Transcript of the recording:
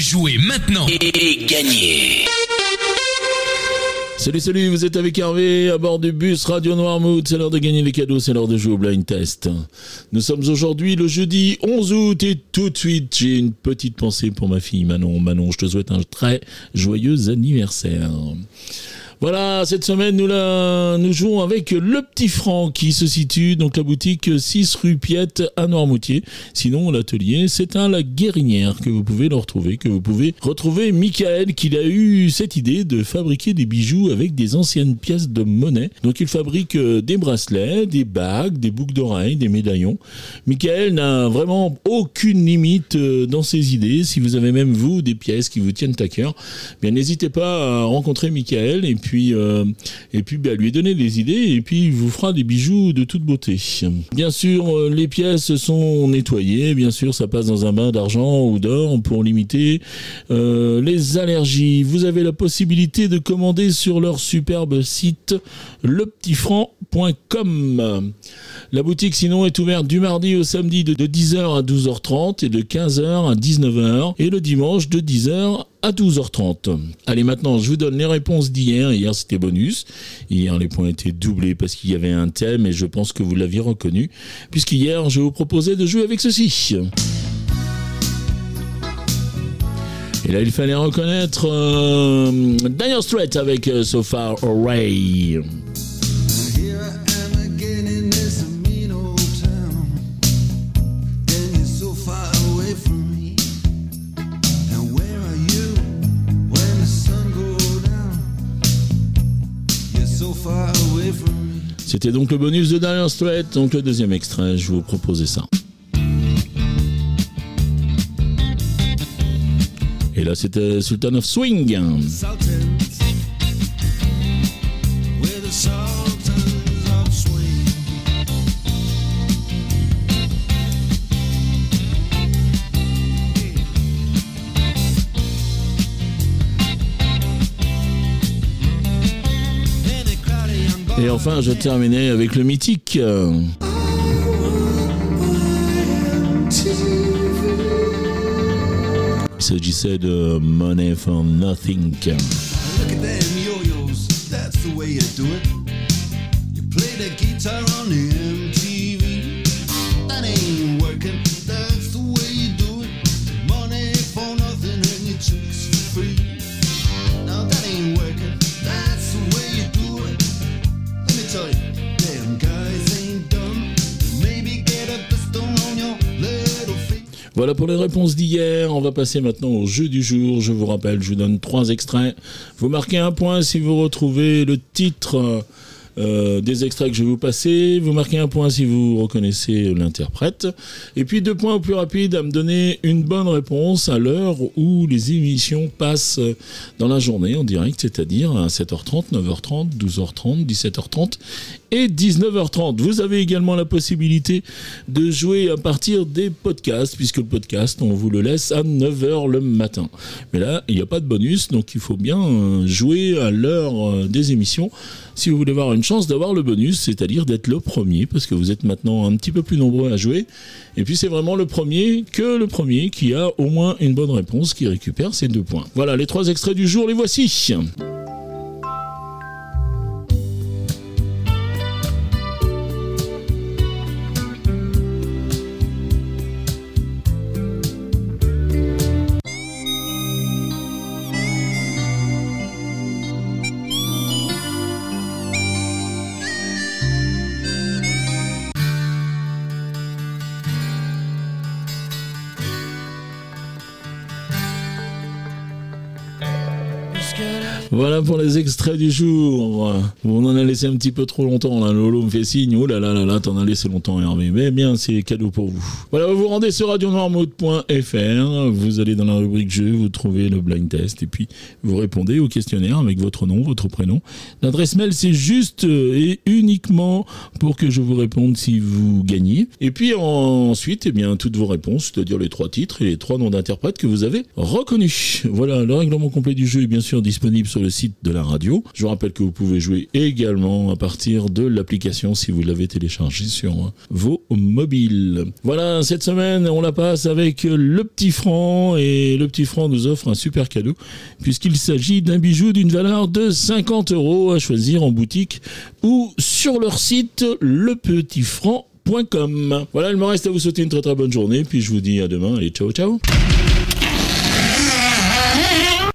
Jouez maintenant et, gagnez Salut, salut, vous êtes avec Hervé à bord du bus Radio Noirmouth. C'est l'heure de gagner les cadeaux, c'est l'heure de jouer au blind test. Nous sommes aujourd'hui le jeudi 11 août et tout de suite, j'ai une petite pensée pour ma fille Manon. Manon, je te souhaite un très joyeux anniversaire. Voilà, cette semaine, nous, la, nous jouons avec Le Petit Franc qui se situe, donc la boutique 6 rue Piette à Noirmoutier. Sinon, l'atelier, c'est à La Guérinière que vous pouvez le retrouver, que vous pouvez retrouver Michael qui a eu cette idée de fabriquer des bijoux avec des anciennes pièces de monnaie. Donc, il fabrique euh, des bracelets, des bagues, des boucles d'oreilles, des médaillons. Michael n'a vraiment aucune limite euh, dans ses idées. Si vous avez même vous des pièces qui vous tiennent à cœur, bien n'hésitez pas à rencontrer Michael et puis euh, et puis bah, lui donner des idées et puis il vous fera des bijoux de toute beauté. Bien sûr, euh, les pièces sont nettoyées, bien sûr, ça passe dans un bain d'argent ou d'or pour limiter euh, les allergies. Vous avez la possibilité de commander sur leur superbe site lepetitfranc.com. La boutique sinon est ouverte du mardi au samedi de 10h à 12h30 et de 15h à 19h et le dimanche de 10h à 12h30. Allez, maintenant, je vous donne les réponses d'hier. Hier, c'était bonus. Hier, les points étaient doublés parce qu'il y avait un thème et je pense que vous l'aviez reconnu. Puisqu'hier, je vous proposais de jouer avec ceci. Et là, il fallait reconnaître euh, Daniel Strait avec euh, So Far. C'était donc le bonus de Daniel Strait, donc le deuxième extrait, je vous proposais ça. Et là c'était Sultan of Swing. Et enfin, je terminais avec le mythique. Il s'agissait de Money for Nothing. Look at them yo-yos, that's the way you do it. You play the guitar on the Voilà pour les réponses d'hier. On va passer maintenant au jeu du jour. Je vous rappelle, je vous donne trois extraits. Vous marquez un point si vous retrouvez le titre euh, des extraits que je vais vous passer. Vous marquez un point si vous reconnaissez l'interprète. Et puis deux points au plus rapide à me donner une bonne réponse à l'heure où les émissions passent dans la journée en direct, c'est-à-dire à 7h30, 9h30, 12h30, 17h30 et 19h30. Vous avez également la possibilité de jouer à partir des podcasts, puisque le podcast, on vous le laisse à 9h le matin. Mais là, il n'y a pas de bonus, donc il faut bien jouer à l'heure des émissions si vous voulez avoir une chance d'avoir le bonus, c'est-à-dire d'être le premier, parce que vous êtes maintenant un petit peu plus nombreux à jouer. Et puis c'est vraiment le premier que le premier qui a au moins une bonne réponse qui récupère ces deux points. Voilà, les trois extraits du jour, les voici. Voilà pour les extraits du jour. On en a laissé un petit peu trop longtemps. Là. Lolo me fait signe. Oh là là là là, t'en as laissé longtemps, Hervé. Mais bien, c'est cadeau pour vous. Voilà, vous vous rendez sur radionoirmouth.fr. Vous allez dans la rubrique jeu, vous trouvez le blind test et puis vous répondez au questionnaire avec votre nom, votre prénom. L'adresse mail, c'est juste et uniquement pour que je vous réponde si vous gagnez. Et puis ensuite, eh bien, toutes vos réponses, c'est-à-dire les trois titres et les trois noms d'interprètes que vous avez reconnus. Voilà, le règlement complet du jeu est bien sûr disponible sur sur le site de la radio. Je vous rappelle que vous pouvez jouer également à partir de l'application si vous l'avez téléchargée sur vos mobiles. Voilà, cette semaine, on la passe avec le petit franc et le petit franc nous offre un super cadeau puisqu'il s'agit d'un bijou d'une valeur de 50 euros à choisir en boutique ou sur leur site lepetitfranc.com. Voilà, il me reste à vous souhaiter une très très bonne journée, puis je vous dis à demain. Allez, ciao ciao